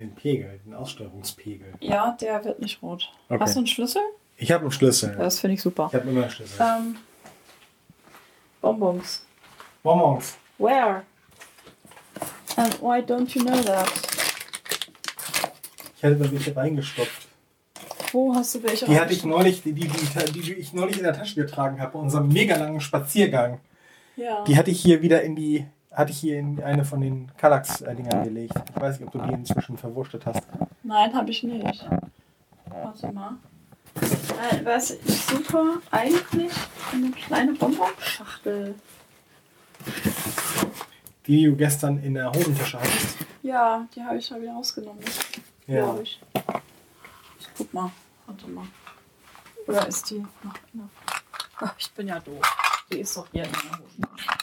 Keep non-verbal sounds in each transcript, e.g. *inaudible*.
Den Pegel, den Aussteuerungspegel. Ja, der wird nicht rot. Okay. Hast du einen Schlüssel? Ich habe einen Schlüssel. Das finde ich super. Ich habe immer einen Schlüssel. Ähm, Bonbons. Bonbons. Where? And why don't you know that? Ich hatte da welche reingestopft. Wo hast du welche Die hatte ich neulich, die, die, die, die ich neulich in der Tasche getragen habe, bei unserem mega langen Spaziergang. Ja. Die hatte ich hier wieder in die, hatte ich hier in eine von den Kallax-Dingern gelegt. Ich weiß nicht, ob du die inzwischen verwurstet hast. Nein, habe ich nicht. Warte mal. Äh, was ich suche eigentlich eine kleine Bonbonschachtel. Die, die du gestern in der Hosentasche hattest. Ja, die habe ich da wieder rausgenommen. Ja. Glaube ich. ich. Guck mal. Warte mal. Oder ist die noch in der... Ach, *laughs* ich bin ja doof. Die ist doch hier in der Hosentasche.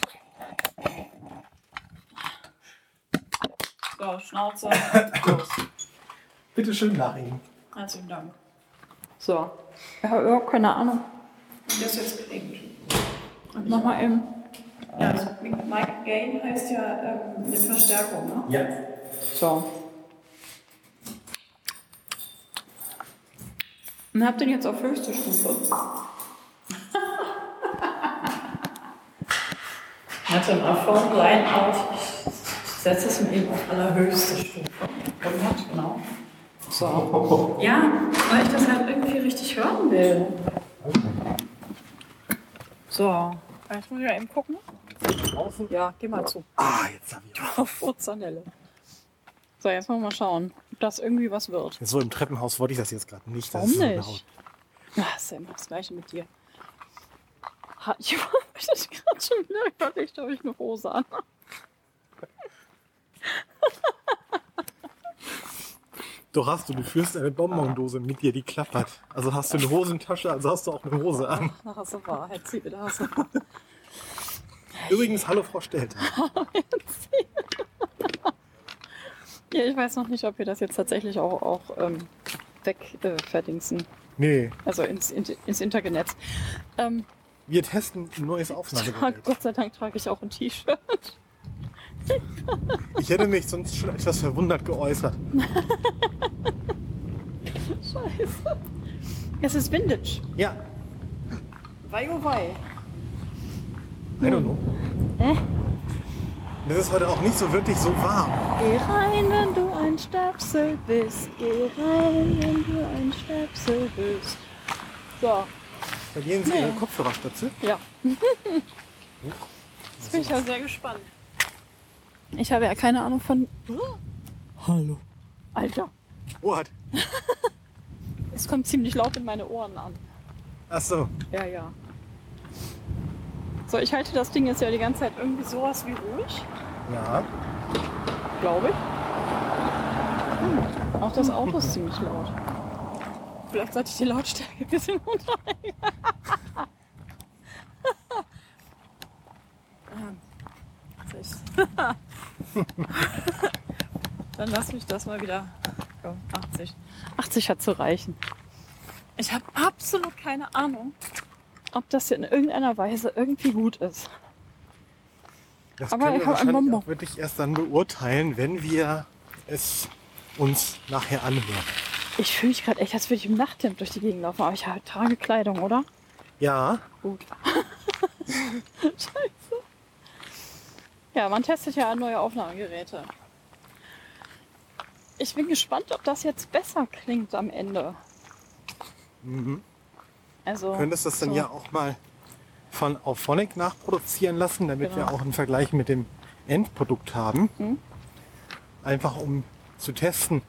So, Schnauze. *laughs* Los. Bitte schön nach ihm. Herzlichen Dank. So. Ich habe überhaupt keine Ahnung, wie das jetzt klingt. Und nochmal eben. Ja, also Mike Gain heißt ja ähm, eine Verstärkung, ne? Ja. So. Und habt ihr den jetzt auf höchste Stufe? *laughs* Warte mal, von Line auf. Ich setze es mir eben auf allerhöchste Stufe. Und genau. So. Ja, weil ich das halt irgendwie richtig hören will. So. Jetzt muss ich mal eben gucken. Draußen? Ja, geh mal zu. Ah, jetzt habe ich auch. Auf Furzanelle. So, jetzt wollen wir mal schauen, ob das irgendwie was wird. So im Treppenhaus wollte ich das jetzt gerade nicht. Das Warum ist so nicht? laut. Ja, ist ja immer das Gleiche mit dir. Ha- *laughs* Ich habe das gerade schon wieder überlegt, ob ich eine Hose an. Doch hast du, du führst eine Bonbondose mit dir, die klappert. Also hast du eine Hosentasche, also hast du auch eine Hose an. Da hast du Wahrheit, zieh wieder hast du Übrigens, hallo Frau Stelter. Ja, ich weiß noch nicht, ob wir das jetzt tatsächlich auch, auch ähm, weg äh. Nee, Also ins, ins, ins Internet. Ähm, wir testen ein neues *laughs* Aufnahmegerät. Gott sei Dank trage ich auch ein T-Shirt. Ich hätte mich sonst schon etwas verwundert geäußert. Scheiße. Es ist Vintage. Ja, Wei oh wei. I don't know. Äh? Das ist heute auch nicht so wirklich so warm. Geh rein, wenn du ein Stöpsel bist. Geh rein, wenn du ein Stöpsel bist. So, Verlieren Sie Nee. Ihre Kopfhörerstöpsel? ja. *laughs* Jetzt bin ich ja sehr gespannt. Ich habe ja keine Ahnung von. Hallo. Alter, What? *laughs* es kommt ziemlich laut in meine Ohren an. Ach so. Ja, ja. So, ich halte das Ding jetzt ja die ganze Zeit irgendwie sowas wie ruhig, Ja. glaube ich. Hm, auch das Auto ist ziemlich laut. Vielleicht sollte ich die Lautstärke ein bisschen *laughs* runterlegen. *laughs* *laughs* Dann lass mich das mal wieder. Komm, 80. 80 hat zu reichen. Ich habe absolut keine Ahnung, ob das in irgendeiner Weise irgendwie gut ist. Das Aber können ich wir hab ein wahrscheinlich Bonbon. auch wirklich erst dann beurteilen, wenn wir es uns nachher anhören. Ich fühle mich gerade echt, als würde ich im Nachthemd durch die Gegend laufen, aber ich habe trage Kleidung, oder? Ja, Gut. *laughs* Scheiße. Ja, man testet ja neue Aufnahmegeräte. Ich bin gespannt, ob das jetzt besser klingt am Ende. mhm. Also, du könntest das dann so. ja auch mal von Auphonic nachproduzieren lassen, damit wir Genau. auch einen Vergleich mit dem Endprodukt haben. Mhm. Einfach um zu testen,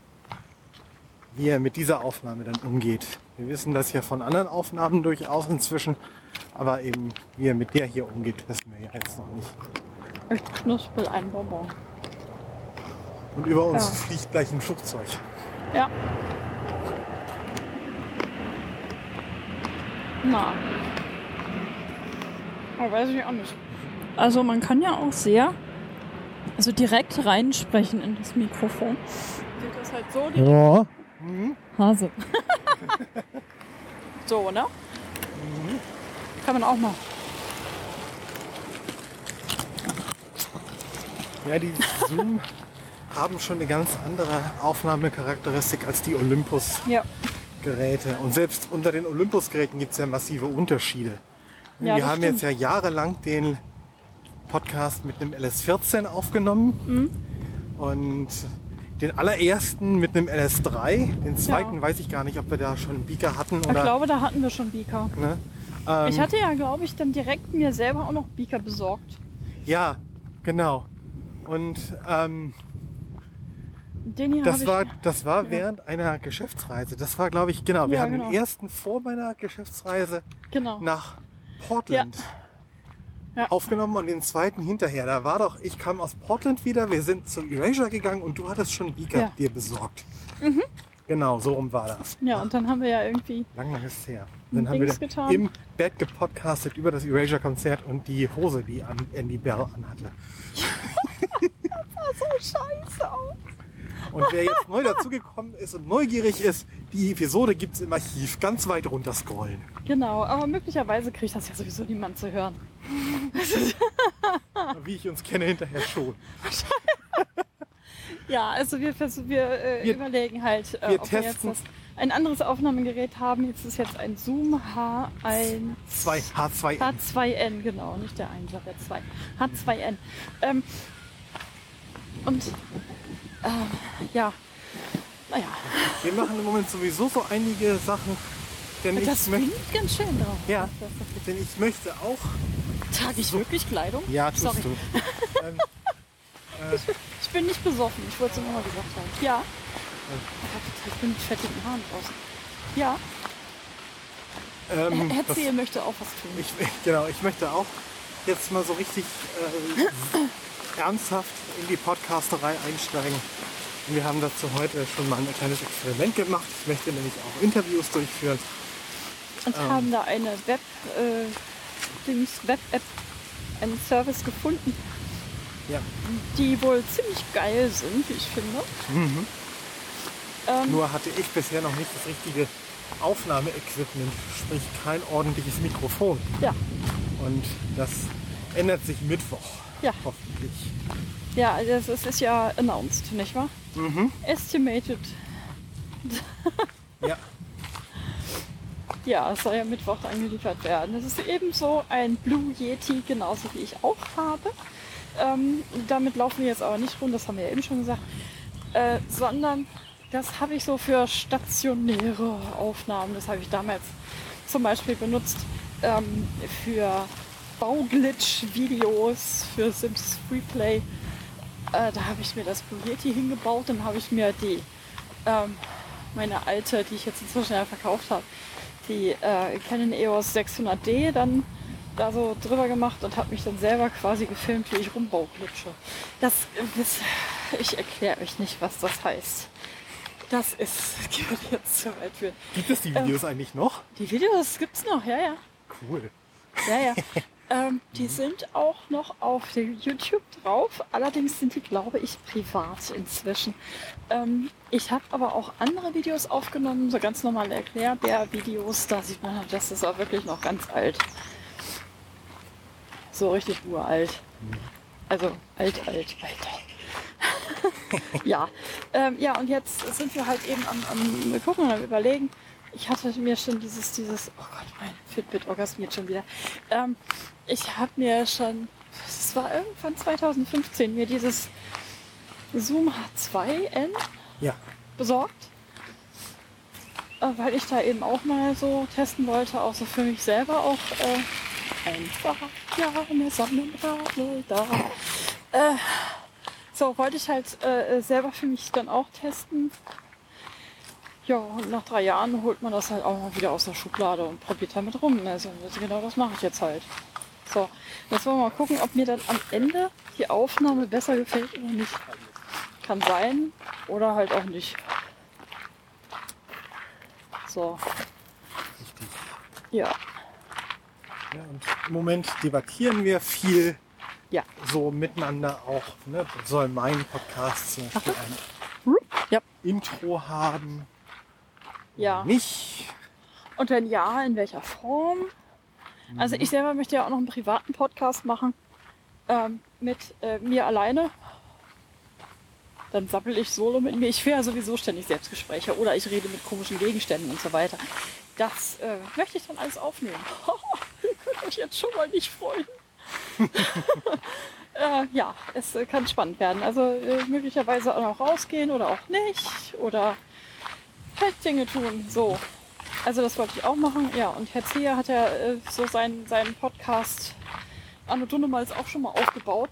wie er mit dieser Aufnahme dann umgeht. Wir wissen das ja von anderen Aufnahmen durchaus inzwischen, aber eben wie er mit der hier umgeht, wissen wir ja jetzt noch nicht. Ich knuspel einen Bonbon. Und über uns Ja. fliegt gleich ein Flugzeug. Ja. Na. Aber weiß ich auch nicht. Also man kann ja auch sehr, also direkt reinsprechen in das Mikrofon. Geht das halt so, die Ja. Hase. *laughs* so, ne? Kann man auch mal. Ja, die Zoom haben schon eine ganz andere Aufnahmecharakteristik als die Olympus-Geräte. Ja. Und selbst unter den Olympus-Geräten gibt es ja massive Unterschiede. Ja, Wir haben jetzt ja jahrelang den Podcast mit einem LS14 aufgenommen Mhm. und den allerersten mit einem LS3. Den zweiten weiß ich gar nicht, ob wir da schon einen Beaker hatten Ich oder. glaube, da hatten wir schon Beaker. ne? ähm, Ich hatte ja, glaube ich, dann direkt mir selber auch noch Beaker besorgt. ja, genau. Und ähm, das war, das war während einer Geschäftsreise. Das war, glaube ich, genau. Wir Ja, haben genau. den ersten vor meiner Geschäftsreise Genau. nach Portland Ja. aufgenommen und den zweiten hinterher. Da war doch, ich kam aus Portland wieder, wir sind zum Erasure gegangen und du hattest schon Beaker Ja. Mhm. dir besorgt. Genau, so rum war das. Ja, und dann haben wir ja irgendwie. Lang, lang ist es her. Dann haben wir Dings getan. im Bett gepodcastet über das Erasure-Konzert und die Hose, die an Andy Bell anhatte. *laughs* So scheiße aus. Und wer jetzt neu dazugekommen ist und neugierig ist, die Episode gibt es im Archiv ganz weit runter scrollen. Genau, aber möglicherweise kriegt das ja sowieso niemand zu hören. *laughs* Wie ich uns kenne, hinterher schon. Ja, also wir, wir, äh, Wir- überlegen halt, äh, wir ob wir jetzt das, ein anderes Aufnahmegerät haben. Jetzt ist jetzt ein Zoom H1 2, H2. H2N, genau, nicht der 1, der 2. H2N. Ähm, und äh, ja, naja, Wir machen im Moment sowieso so einige Sachen, denn ich das möchte, klingt ganz schön drauf. ja, denn ich möchte auch, Trage ich wirklich Kleidung? ja, tust Sorry. du. *laughs* ähm, Ich bin nicht besoffen, ich wollte es nur mal gesagt haben. Ja. Ich bin mit fettigen Haaren draußen. Ja, ähm, das, Herzähl möchte auch was tun. ich, *laughs* genau, ich möchte auch jetzt mal so richtig äh, ernsthaft in die Podcasterei einsteigen. Wir haben dazu heute schon mal ein kleines Experiment gemacht. Ich möchte nämlich auch Interviews durchführen. Und Ähm. haben da eine Web, äh, Web-App, einen Service gefunden, Ja, die wohl ziemlich geil sind, wie ich finde. Ähm, nur hatte ich bisher noch nicht das richtige Aufnahmeequipment, sprich kein ordentliches Mikrofon. ja, Und das ändert sich Mittwoch. Ja. Hoffentlich. ja, das ist, ist ja announced, nicht wahr? Mhm. Estimated. Ja. *laughs* Ja, es soll ja Mittwoch angeliefert werden. Das ist ebenso ein Blue Yeti, genauso wie ich auch habe. Ähm, damit laufen wir jetzt aber nicht rum, das haben wir ja eben schon gesagt, äh, sondern das habe ich so für stationäre Aufnahmen. Das habe ich damals zum Beispiel benutzt ähm, für Bauglitch-Videos, für Sims Freeplay. Äh, da habe ich mir das Blue Yeti hingebaut, dann habe ich mir die ähm, meine alte, die ich jetzt inzwischen ja verkauft habe, die äh, Canon EOS 600D dann da so drüber gemacht und habe mich dann selber quasi gefilmt, wie ich rumbauglitsche. Das, das ich erkläre euch nicht, was das heißt. Das ist, *laughs* würde jetzt zu weit führen. Gibt es die Videos eigentlich noch? Die Videos gibt's noch, ja, ja. Cool. Ja, ja. *laughs* ähm, die sind auch noch auf dem YouTube drauf. Allerdings sind die, glaube ich, privat inzwischen. Ähm, ich habe aber auch andere Videos aufgenommen, so ganz normale Erklärbär-Videos. Da sieht man, das ist auch wirklich noch ganz alt. So richtig uralt. Also alt, alt, alt. *laughs* *laughs* ja. Ähm, ja, und jetzt sind wir halt eben am, am gucken und am überlegen. Ich hatte mir schon dieses, dieses, oh Gott, mein Fitbit orgasmiert schon wieder. Ähm, ich habe mir schon, es war irgendwann 2015, mir dieses Zoom H2N Ja. besorgt. Äh, weil ich da eben auch mal so testen wollte, auch so für mich selber auch äh, einfach, ja, eine Sonnenbrille da. Äh, so, wollte ich halt äh, selber für mich dann auch testen. Ja, und nach drei Jahren holt man das halt auch mal wieder aus der Schublade und probiert damit rum. Also genau das mache ich jetzt halt. So, jetzt wollen wir mal gucken, ob mir dann am Ende die Aufnahme besser gefällt oder nicht. Kann sein oder halt auch nicht. So, Richtig. ja. Ja, und Im Moment debattieren wir viel Ja. so miteinander auch. Ne? Soll mein Podcast zum Beispiel ein Ja. Intro haben? Ja. Nicht? Und wenn ja, in welcher Form? Also ich selber möchte ja auch noch einen privaten Podcast machen ähm, mit äh, mir alleine. dann sappel ich solo mit mir. Ich führe ja sowieso ständig Selbstgespräche oder ich rede mit komischen Gegenständen und so weiter. Das äh, möchte ich dann alles aufnehmen. Ihr könnt euch jetzt schon mal nicht freuen. *laughs* äh, ja, es äh, kann spannend werden. Also äh, möglicherweise auch noch rausgehen oder auch nicht. Oder Dinge tun. So. Also das wollte ich auch machen. Ja, und Herr Zeher hat ja äh, so seinen, seinen Podcast Anno Dunnemals auch schon mal aufgebaut.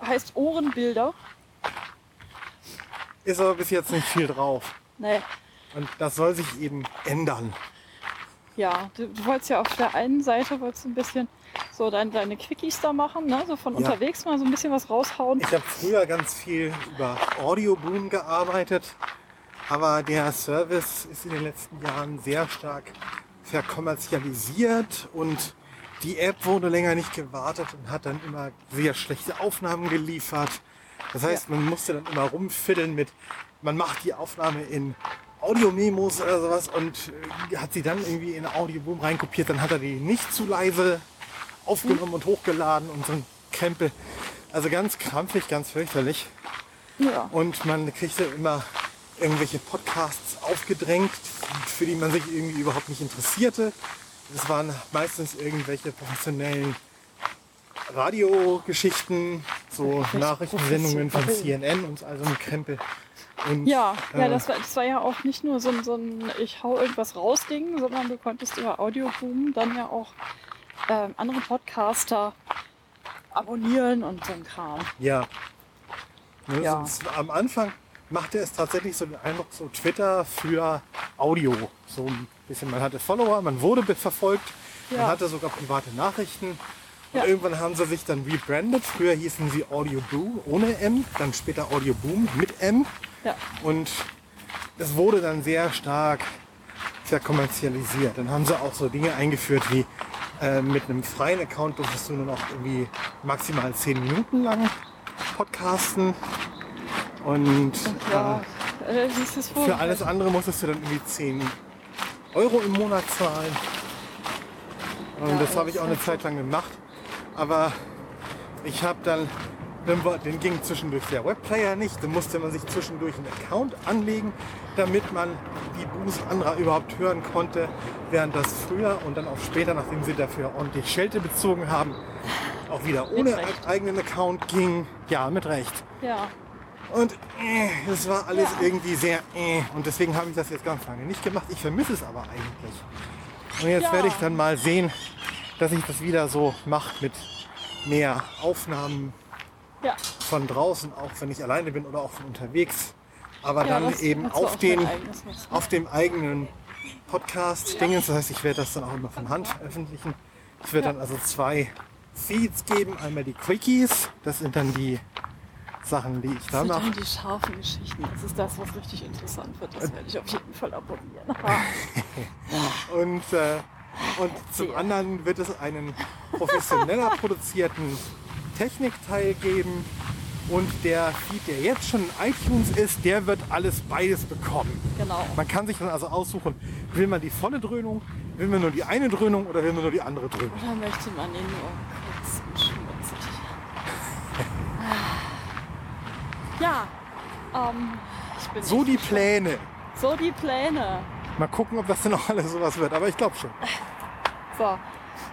Heißt Ohrenbilder. Ist aber bis jetzt nicht viel drauf. Nee. Und das soll sich eben ändern. Ja, du, du wolltest ja auf der einen Seite wolltest ein bisschen so dein, deine Quickies da machen, ne? so von Ja. unterwegs mal so ein bisschen was raushauen. Ich habe früher ganz viel über Audioboom gearbeitet, aber der Service ist in den letzten Jahren sehr stark verkommerzialisiert und die App wurde länger nicht gewartet und hat dann immer sehr schlechte Aufnahmen geliefert. Das heißt, man musste dann immer rumfiddeln mit, man macht die Aufnahme in Audio-Memos oder sowas und äh, hat sie dann irgendwie in Audioboom reinkopiert, dann hat er die nicht zu leise aufgenommen und hochgeladen und so ein Krempel. Also ganz krampfig, ganz fürchterlich. Ja. Und man kriegte immer irgendwelche Podcasts aufgedrängt, für die man sich irgendwie überhaupt nicht interessierte. Das waren meistens irgendwelche professionellen Radiogeschichten, so Nachrichtensendungen von? CNN und all so ein Krempel. Und, Ja, ja äh, das, war, das war ja auch nicht nur so ein, so ein Ich hau irgendwas raus Ding, sondern du konntest über Audioboom dann ja auch ähm, andere Podcaster abonnieren und so ein Kram. Ja. Ne, Ja. Es, am Anfang machte es tatsächlich so den Eindruck, so Twitter für Audio. So ein bisschen, man hatte Follower, man wurde verfolgt, man Ja. hatte sogar private Nachrichten. Und Ja. irgendwann haben sie sich dann rebrandet. Früher hießen sie Audio Boo ohne M, dann später Audio Boom mit M. Ja, Und es wurde dann sehr stark verkommerzialisiert. Dann haben sie auch so Dinge eingeführt wie äh, mit einem freien Account durftest du nur noch irgendwie maximal 10 Minuten lang podcasten. Und ja. Äh, äh, für alles andere musstest du dann irgendwie 10 Euro im Monat zahlen. Und Ja, das habe ich auch eine Zeit lang gemacht. Aber ich habe dann, dann den ging zwischendurch der Webplayer nicht. Dann musste man sich zwischendurch einen Account anlegen, damit man die Buß anderer überhaupt hören konnte. Während das früher und dann auch später, nachdem sie dafür ordentlich Schelte bezogen haben, auch wieder ohne eigenen Account ging. Ja, mit Recht. Ja, Und äh, es war alles Ja. irgendwie sehr äh. Und deswegen habe ich das jetzt ganz lange nicht gemacht. Ich vermisse es aber eigentlich. Und jetzt Ja. werde ich dann mal sehen, dass ich das wieder so mache mit mehr Aufnahmen ja. von draußen, auch wenn ich alleine bin oder auch von unterwegs. Aber dann das eben auf den, auf dem eigenen Podcast-Dingens. Das heißt, ich werde das dann auch immer von Hand veröffentlichen. Es wird dann also zwei Feeds geben. Einmal die Quickies, das sind dann die Sachen, da Das sind dann die scharfen Geschichten. Das ist das, was richtig interessant wird. Das werde ich auf jeden Fall abonnieren. Ha. *laughs* Und, äh, und zum anderen wird es einen professioneller *laughs* produzierten Technikteil geben. Und der Feed, der jetzt schon in iTunes ist, der wird alles beides bekommen. Genau. Man kann sich dann also aussuchen, will man die volle Dröhnung, will man nur die eine Dröhnung oder will man nur die andere Dröhnung. Oder möchte man ihn nur kurz und schmutzig? Ja, ähm, ich bin So die gespannt. Pläne. So die Pläne. Mal gucken, ob das denn auch alles sowas wird. Aber ich glaube schon. So,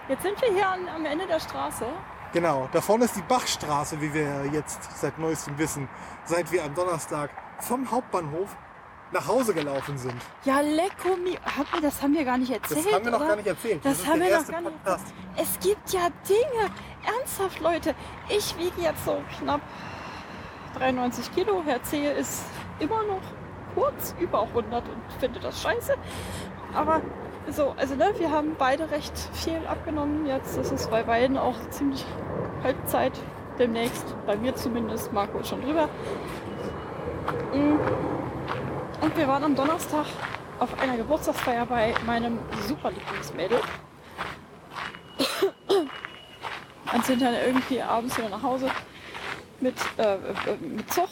jetzt sind wir hier an, am Ende der Straße. Genau, da vorne ist die Bachstraße, wie wir jetzt seit neuestem wissen, seit wir am Donnerstag vom Hauptbahnhof nach Hause gelaufen sind. Ja, lecko mi. Hab mir, das haben wir gar nicht erzählt. Das haben wir noch oder? gar nicht erzählt. Das, ist haben wir noch gar nicht Podcast. Es gibt ja Dinge. Ernsthaft, Leute. Ich wiege jetzt so knapp 93 Kilo. Herr Zehe ist immer noch kurz über 100 und finde das scheiße. Aber so, also ne, wir haben beide recht viel abgenommen jetzt. Das ist bei beiden auch ziemlich Halbzeit demnächst. Bei mir zumindest. Marco ist schon drüber. Mm. Und wir waren am Donnerstag auf einer Geburtstagsfeier bei meinem super Lieblingsmädel. Und sind dann irgendwie abends wieder nach Hause mit, äh, mit Zug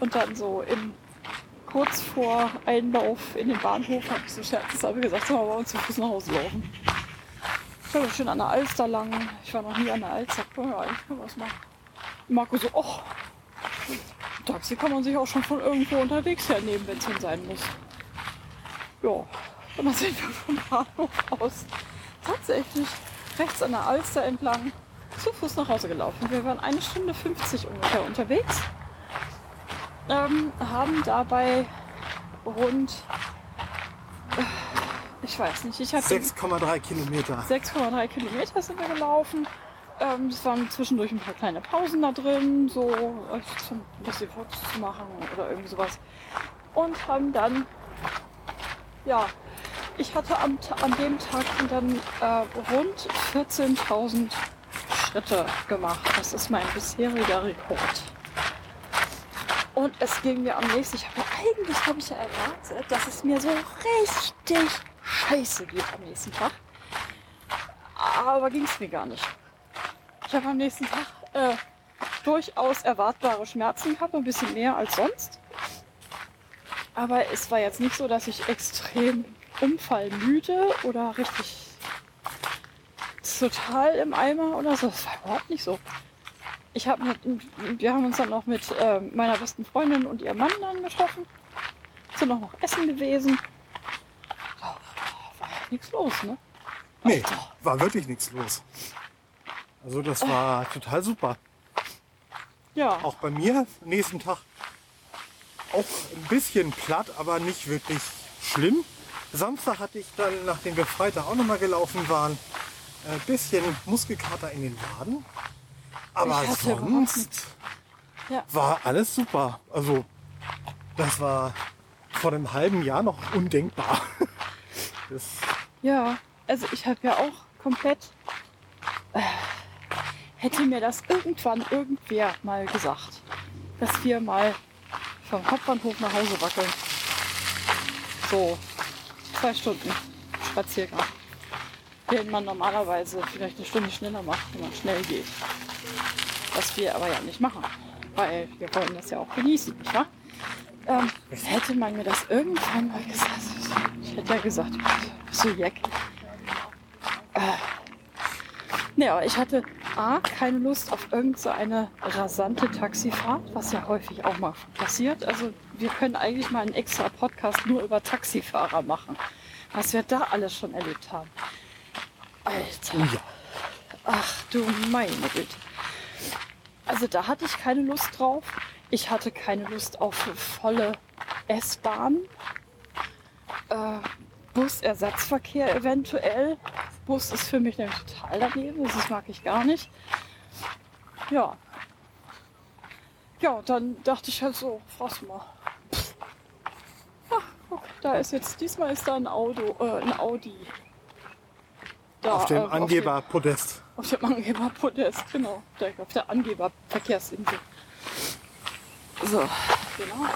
und dann so im kurz vor Einlauf in den Bahnhof habe ich so scherzeshalber gesagt, sollen wir bei uns zu Fuß nach Hause laufen. Ich war schön an der Alster lang. Ich war noch nie an der Alster. Ja, können wir das machen. Marco so, oh, Taxi kann man sich auch schon von irgendwo unterwegs hernehmen, wenn es denn sein muss. Ja, und dann sind wir vom Bahnhof aus tatsächlich rechts an der Alster entlang zu Fuß nach Hause gelaufen. Wir waren eine Stunde 50 ungefähr unterwegs. Ähm, haben dabei rund, äh, ich weiß nicht, ich hatte 6,3 Kilometer. 6,3 Kilometer sind wir gelaufen. Ähm, es waren zwischendurch ein paar kleine Pausen da drin, so äh, zum ein bisschen Fotos zu machen oder irgendwie sowas. Und haben dann, ja, ich hatte am, an dem Tag dann äh, rund 14.000 Schritte gemacht. Das ist mein bisheriger Rekord. Und es ging mir am nächsten, ich habe ja, eigentlich habe ich ja erwartet, dass es mir so richtig scheiße geht am nächsten Tag. Aber ging es mir gar nicht. Ich habe am nächsten Tag äh, durchaus erwartbare Schmerzen gehabt, ein bisschen mehr als sonst. Aber es war jetzt nicht so, dass ich extrem umfallmüde oder richtig total im Eimer oder so. Das war überhaupt nicht so. Ich habe mit, wir haben uns dann noch mit äh, meiner besten Freundin und ihrem Mann dann getroffen. Sind auch noch essen gewesen. War ja nichts los, ne? Nee, war wirklich nichts los. Also das war total super. Ja. Auch bei mir nächsten Tag auch ein bisschen platt, aber nicht wirklich schlimm. Samstag hatte ich dann, nachdem wir Freitag auch nochmal gelaufen waren, ein bisschen Muskelkater in den Waden. Aber sonst Ja. war alles super. Also das war vor einem halben Jahr noch undenkbar. *laughs* Das, Ja, also ich habe ja auch komplett. Äh, hätte mir das irgendwann irgendwer mal gesagt, dass wir mal vom Hauptbahnhof nach Hause wackeln. So zwei Stunden Spaziergang. Den man normalerweise vielleicht eine Stunde schneller macht, wenn man schnell geht. Was wir aber ja nicht machen. Weil wir wollen das ja auch genießen, nicht wahr? Ähm, hätte man mir das irgendwann mal gesagt. Ich hätte ja gesagt, bist du Jack. Äh, ne, aber ich hatte A, keine Lust auf irgend so rasante Taxifahrt, was ja häufig auch mal passiert. Also wir können eigentlich mal einen extra Podcast nur über Taxifahrer machen. Was wir da alles schon erlebt haben. Alter. oh ja. Ach du meine Güte. Also da hatte ich keine Lust drauf. Ich hatte keine Lust auf volle S-Bahn. Äh, Busersatzverkehr eventuell. Bus ist für mich nämlich total daneben. Das mag ich gar nicht. Ja. Ja, dann dachte ich halt so, fragst mal. Ach, guck, da ist jetzt, diesmal ist da ein Auto, äh, ein Audi. Da, Auf dem äh, Angeberpodest. auf dem Angeberpodest, genau. Direkt auf der Angeberverkehrsinsel. So, genau.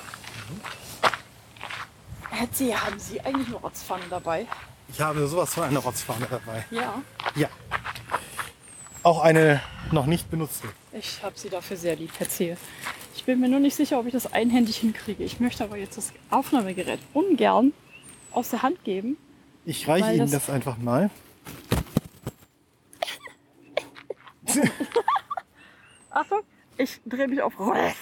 Herr C., haben Sie eigentlich eine Rotzpfanne dabei? Ich habe sowas von einer Rotzfahne dabei. Ja. Ja. Auch eine noch nicht benutzte. Ich habe Sie dafür sehr lieb, Herr C. Ich bin mir nur nicht sicher, ob ich das einhändig hinkriege. Ich möchte aber jetzt das Aufnahmegerät ungern aus der Hand geben. Ich reiche Ihnen das- das einfach mal. *laughs* Achtung, ich drehe mich auf. Moment.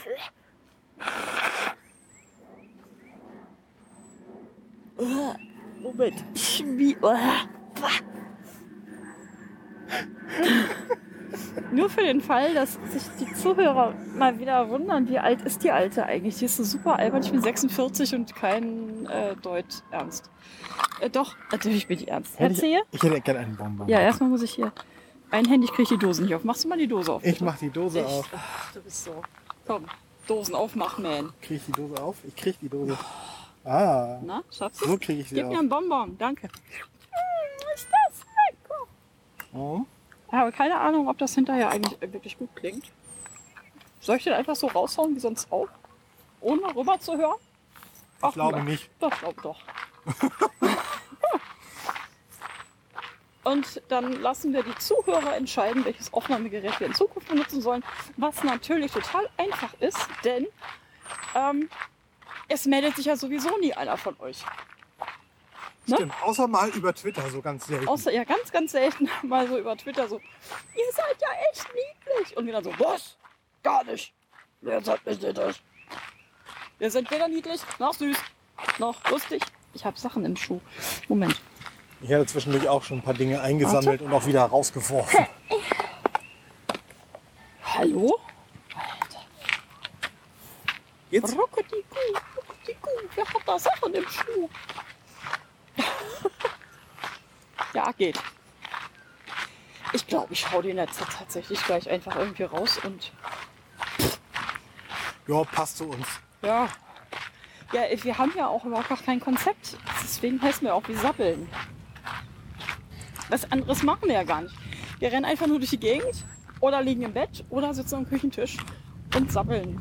Wie. Nur für den Fall, dass sich die Zuhörer mal wieder wundern, wie alt ist die Alte eigentlich? Die ist so super albern. Ich bin 46 und kein äh, Deut ernst. Äh, doch, natürlich bin ich ernst. Erzähl. ich, ich hätte gerne einen Bonbon. Ja, erstmal muss ich hier. Einhändig kriege ich die Dosen nicht auf. Machst du mal die Dose auf? Ich mache die Dose Ich- auf. Ach, du bist so. Komm, Dosen aufmachen, man. Kriege ich die Dose auf? Ich kriege die Dose. Ah, Na, schaffst du so kriege ich sie Gib auf. mir einen Bonbon, danke. Hm, ist das lecker. Oh. Ich habe keine Ahnung, ob das hinterher eigentlich wirklich gut klingt. Soll ich den einfach so raushauen wie sonst auch? Ohne rüber zu hören? Ich glaube nicht. Doch, glaub doch. *laughs* Und dann lassen wir die Zuhörer entscheiden, welches Aufnahmegerät wir in Zukunft benutzen sollen. Was natürlich total einfach ist, denn ähm, es meldet sich ja sowieso nie einer von euch. Ne? Stimmt, außer mal über Twitter, so ganz selten. Außer ja ganz, ganz selten *laughs* mal so über Twitter so, ihr seid ja echt niedlich. Und wir dann so, was? Gar nicht. Wer sagt nicht das? Wir sind weder niedlich, noch süß, noch lustig. Ich habe Sachen im Schuh. Moment. Ich hatte zwischendurch auch schon ein paar Dinge eingesammelt und auch wieder rausgeworfen. *laughs* Hallo? Alter. Jetzt? Ruckediku, ruckediku. Wer hat da Sachen im Schuh? *laughs* ja, geht. Ich glaube, ich hau den jetzt tatsächlich gleich einfach irgendwie raus und Ja, passt zu uns. ja. Ja, wir haben ja auch überhaupt gar kein Konzept. Deswegen heißen wir auch wie Sappeln. Was anderes machen wir ja gar nicht. Wir rennen einfach nur durch die Gegend oder liegen im Bett oder sitzen am Küchentisch und sappeln.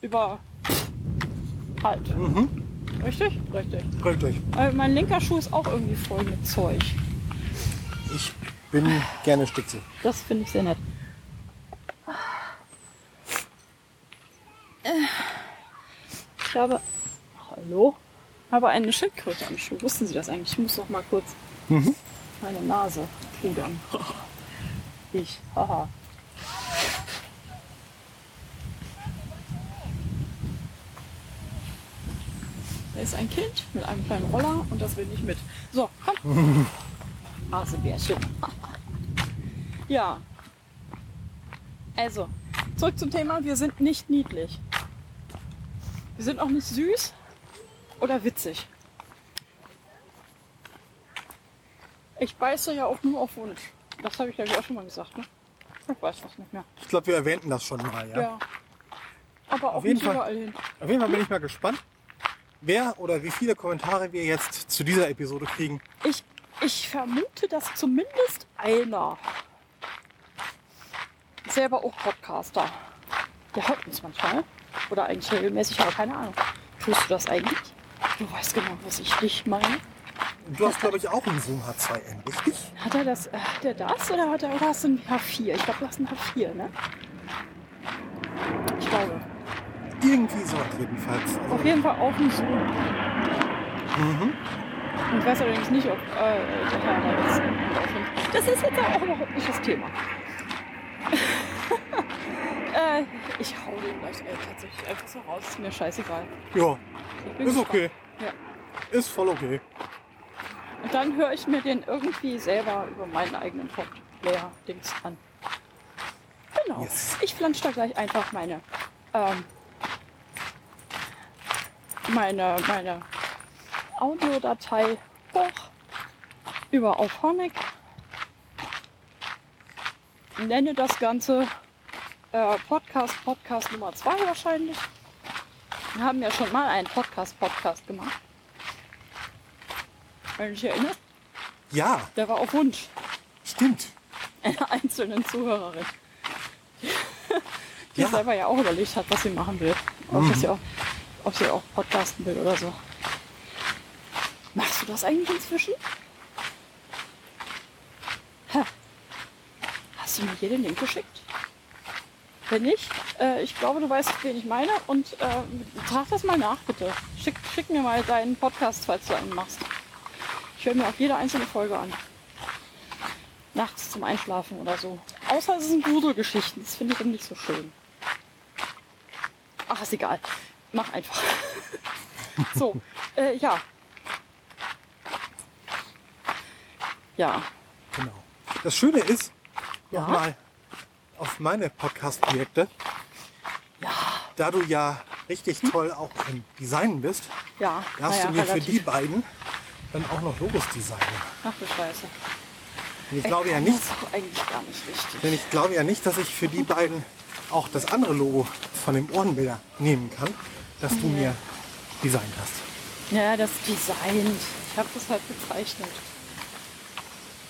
Über halt. Richtig? Richtig. Richtig. Äh, mein linker Schuh ist auch irgendwie voll mit Zeug. Ich bin gerne Stütze. Das finde ich sehr nett. Ich habe. Hallo? habe eine Schildkröte am Schuh. Wussten Sie das eigentlich? Ich muss noch mal kurz meine Nase pudern. Ich. Haha. Da ist ein Kind mit einem kleinen Roller und das will nicht mit. So, komm. *laughs* Hasebärchen. ja. Also, zurück zum Thema. Wir sind nicht niedlich. Wir sind auch nicht süß oder witzig. Ich beiße ja auch nur auf Wunsch. Das habe ich glaube ich auch schon mal gesagt, ne? Ich weiß das nicht mehr. Ich glaube, wir erwähnten das schon mal, ja? Ja. Aber auch jeden nicht Fall. überall hin. Auf jeden Fall bin ich mal gespannt, wer oder wie viele Kommentare wir jetzt zu dieser Episode kriegen. Ich, ich vermute, dass zumindest einer selber auch Podcaster. Der hört uns manchmal. Oder eigentlich regelmäßig, aber keine Ahnung. Tust du das eigentlich? Du weißt genau, was ich dich meine. Du hast, glaube ich, auch einen Zoom H2N, richtig? Hat er das, äh, hat er das oder hat er, oder hast du ein H4? Ich glaube, du hast ein H4, ne? Ich glaube. Irgendwie so jedenfalls. Also, Auf jeden Fall auch ein Zoom. mhm. Und ich weiß allerdings nicht, ob äh, der Herr da jetzt mit aufnimmt. Das ist jetzt auch überhaupt nicht das Thema. *laughs* äh, ich hau den gleich äh, tatsächlich einfach so raus. Ist mir scheißegal. Ja, ist gespannt. okay. Ja. Ist voll okay. Und dann höre ich mir den irgendwie selber über meinen eigenen Top-Player-Dings an. Genau. Yes. Ich flansche da gleich einfach meine, ähm, meine, meine Audiodatei hoch über Auphonic. Nenne das Ganze äh, Podcast, Podcast Nummer 2 wahrscheinlich. Wir haben ja schon mal einen Podcast-Podcast gemacht. Wenn du dich erinnerst, Ja, der war auf Wunsch stimmt. einer einzelnen Zuhörerin. Die Ja. selber ja auch überlegt hat, was sie machen will. Ob, sie auch, ob sie auch podcasten will oder so. Machst du das eigentlich inzwischen? Hä? Hast du mir hier den Link geschickt? Wenn nicht, äh, ich glaube, du weißt, wen ich meine. Und äh, trag das mal nach, bitte. Schick, schick mir mal deinen Podcast, falls du einen machst. Ich höre mir auch jede einzelne Folge an. Nachts zum Einschlafen oder so. Außer es sind Gruselgeschichten. Das finde ich eben nicht so schön. Ach, ist egal. Mach einfach. *laughs* so, äh, ja. Ja. Genau. Das Schöne ist, Ja. nochmal auf meine Podcast-Projekte, Ja. da du ja richtig toll auch im Design bist, Ja. darfst naja, du mir für relativ. die beiden dann auch noch Logos designen. Ach du Scheiße. Und ich glaube ja nicht, eigentlich gar nicht richtig. denn ich glaube ja nicht, dass ich für die beiden auch das andere Logo von dem Ohrenbilder nehmen kann, das du mir designt hast. Ja, das Design. Ich habe das halt gezeichnet.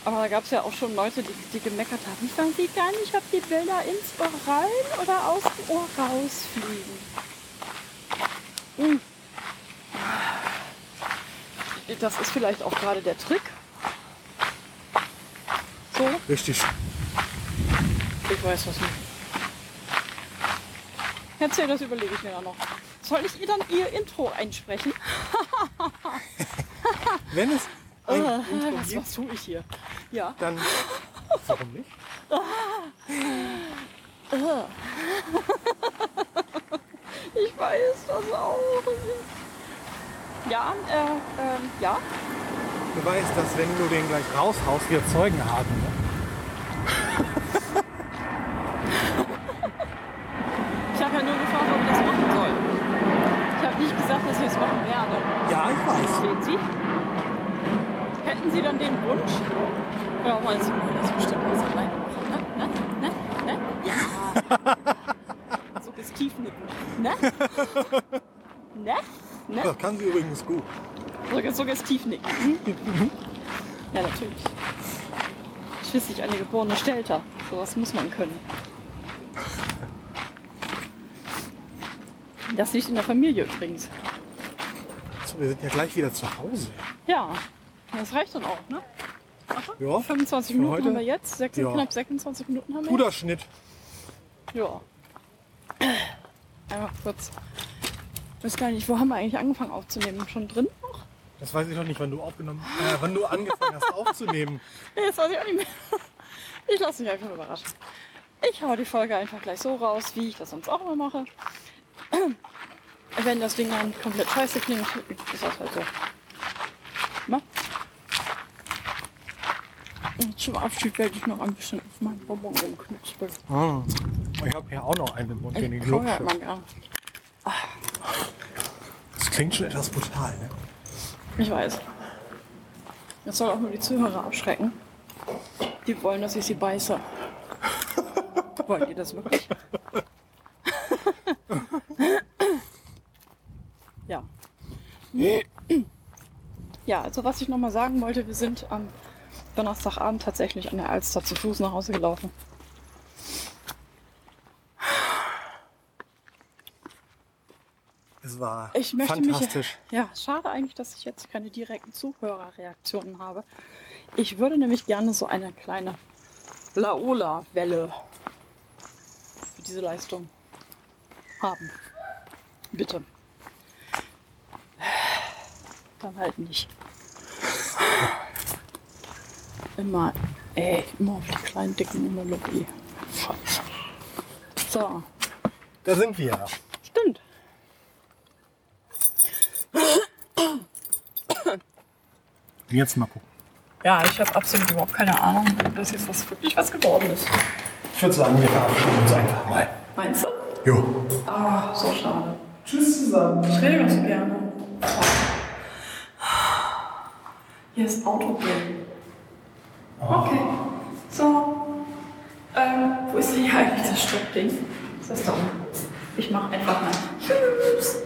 Aber da gab es ja auch schon Leute, die, die gemeckert haben. Ich weiß gar nicht, ob die Bilder ins Ohr rein oder aus dem Ohr rausfliegen. Hm. Das ist vielleicht auch gerade der Trick. So, Richtig. ich weiß was nicht. Erzähl, das überlege ich mir dann noch. Soll ich ihr dann ihr Intro einsprechen? *laughs* Wenn es ein Äh, Intro was, gibt, was tue ich hier? Ja. dann *laughs* warum nicht? Ich weiß das auch. Ja, äh, ähm, ja. Du weißt, dass wenn du den gleich raushaust, wir Zeugen haben. Ne? Ich habe ja nur gefragt, ob ich das machen soll. Ich habe nicht gesagt, dass ich es machen werde. Ja, ich weiß. Sehen Sie? Hätten Sie dann den Wunsch? Ja, mal wollen das bestimmt alles alleine machen, ne? Ne? Ne? Ne? Ja. Suggestiv nicken. Ne? *laughs* Ne? Ne? Das kann sie übrigens gut. Sugg- Suggestiv nicken. Mhm. Ja, natürlich. Schließlich eine geborene Stelter. Sowas muss man können. Das liegt in der Familie übrigens. So, wir sind ja gleich wieder zu Hause. Ja, das reicht dann auch, ne? Ja, 25 Für Minuten heute? haben wir jetzt. Sechs, Ja. Knapp 26 Minuten haben wir guter Schnitt. Ja. Einmal kurz. Ich weiß gar nicht, wo haben wir eigentlich angefangen aufzunehmen? Schon drin noch? Das weiß ich noch nicht, wann du aufgenommen, äh, wann du angefangen hast aufzunehmen. *laughs* Nee, das weiß ich auch nicht mehr. Ich lasse mich einfach überraschen. Ich hau die Folge einfach gleich so raus, wie ich das sonst auch immer mache. Wenn das Ding dann komplett scheiße klingt, ist das halt so. Na? Und zum Abschied werde ich noch ein bisschen auf meinen Bonbon rumknüspeln. Ah, ich habe hier auch noch einen den ich Ich kaufe ja lutsche. immer gern. Das klingt schon etwas brutal, ne? Ich weiß. Das soll auch nur die Zuhörer abschrecken. Die wollen, dass ich sie beiße. *laughs* Wollen die das wirklich? *laughs* ja. Ja, also was ich nochmal sagen wollte, wir sind am Donnerstagabend tatsächlich an der Alster zu Fuß nach Hause gelaufen. Es war Ich möchte fantastisch. mich. Ja, schade eigentlich, dass ich jetzt keine direkten Zuhörerreaktionen habe. Ich würde nämlich gerne so eine kleine Laola-Welle für diese Leistung haben. Bitte. Dann halt nicht. Immer, ey, immer auf die kleinen dicken Monologie. Scheiße. So, Da sind wir ja. stimmt. Jetzt mal gucken. Ja, ich habe absolut überhaupt keine Ahnung, ob das jetzt was wirklich was geworden ist. Ich würde sagen, wir verabschieden uns einfach mal. Meinst du? Jo. Ah, so schade. Tschüss zusammen. Ich rede so gerne. Hier ist Autogame. Okay. So. Ähm, wo ist denn hier eigentlich das Stoppding? Ist das da unten? Ich mache einfach mal. Tschüss.